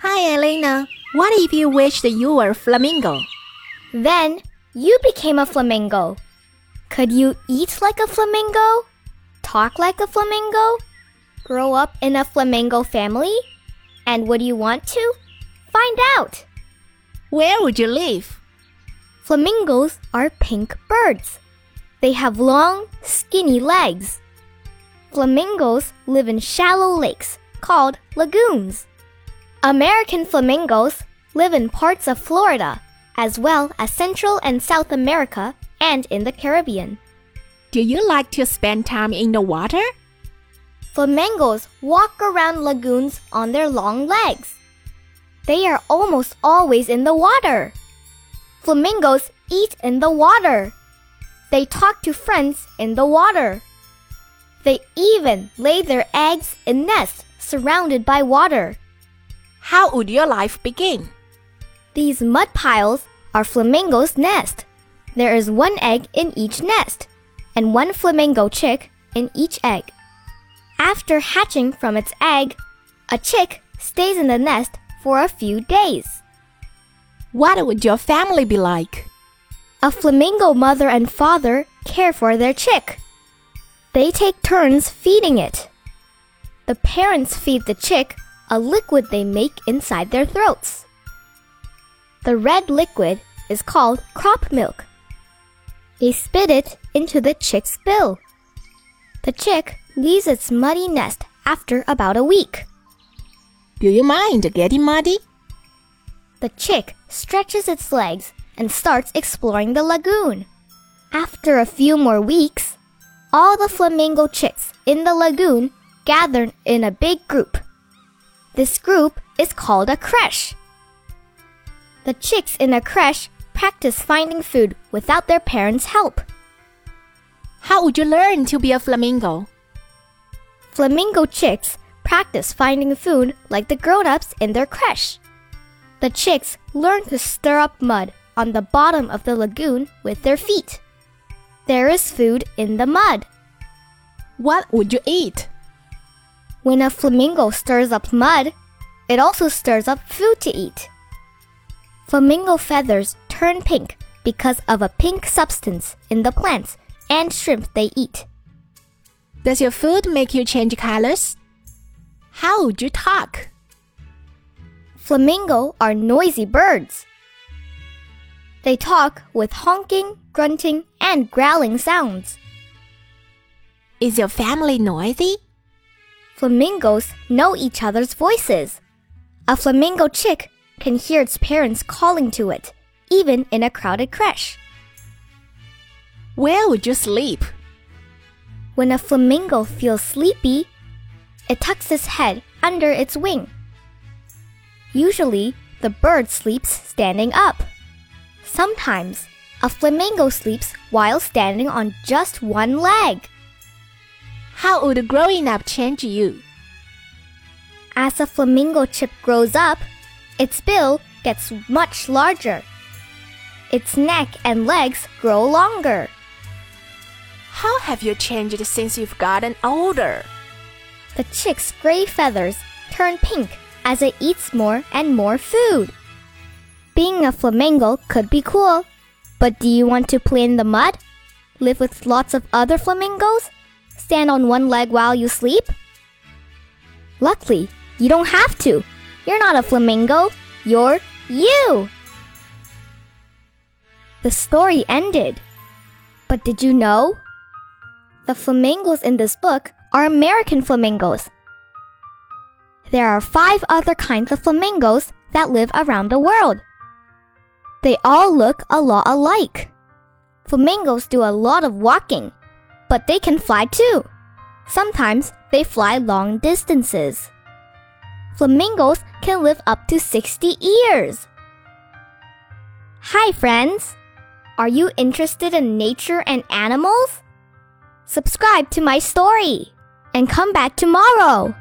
Hi, Elena. What if you wished you were a flamingo? Then you became a flamingo. Could you eat like a flamingo? Talk like a flamingo? Grow up in a flamingo family? And would you want to? Find out! Where would you live? Flamingos are pink birds. They have long, skinny legs. Flamingos live in shallow lakes called lagoons. American flamingos live in parts of Florida, as well as Central and South America and in the Caribbean. Do you like to spend time in the water? Flamingos walk around lagoons on their long legs. They are almost always in the water. Flamingos eat in the water. They talk to friends in the water. They even lay their eggs in nests surrounded by water. How would your life begin? These mud piles are flamingos' nest. There is one egg in each nest, and one flamingo chick in each egg. After hatching from its egg, a chick stays in the nest for a few days. What would your family be like? A flamingo mother and father care for their chick. They take turns feeding it. The parents feed the chick a liquid they make inside their throats. The red liquid is called crop milk. They spit it into the chick's bill. The chick leaves its muddy nest after about a week. Do you mind getting muddy? The chick stretches its legs and starts exploring the lagoon. After a few more weeks, all the flamingo chicks in the lagoon gather in a big group. This group is called a creche. The chicks in a creche practice finding food without their parents' help. How would you learn to be a flamingo? Flamingo chicks practice finding food like the grown ups in their creche. The chicks learn to stir up mud on the bottom of the lagoon with their feet. There is food in the mud. What would you eat? When a flamingo stirs up mud, it also stirs up food to eat. Flamingo feathers turn pink because of a pink substance in the plants and shrimp they eat. Does your food make you change colors? How would you talk? Flamingo are noisy birds. They talk with honking, grunting, and growling sounds. Is your family noisy? Flamingos know each other's voices. A flamingo chick can hear its parents calling to it, even in a crowded creche. Where would you sleep? When a flamingo feels sleepy, it tucks its head under its wing. Usually, the bird sleeps standing up. Sometimes, a flamingo sleeps while standing on just one leg. How would growing up change you? As a flamingo chip grows up, its bill gets much larger. Its neck and legs grow longer. How have you changed since you've gotten older? The chick's gray feathers turn pink as it eats more and more food. Being a flamingo could be cool, but do you want to play in the mud? Live with lots of other flamingos? Stand on one leg while you sleep? Luckily, you don't have to. You're not a flamingo. You're you. The story ended. But did you know? The flamingos in this book are American flamingos. There are five other kinds of flamingos that live around the world. They all look a lot alike. Flamingos do a lot of walking, but they can fly too. Sometimes they fly long distances. Flamingos can live up to 60 years. Hi, friends! Are you interested in nature and animals? Subscribe to my story and come back tomorrow.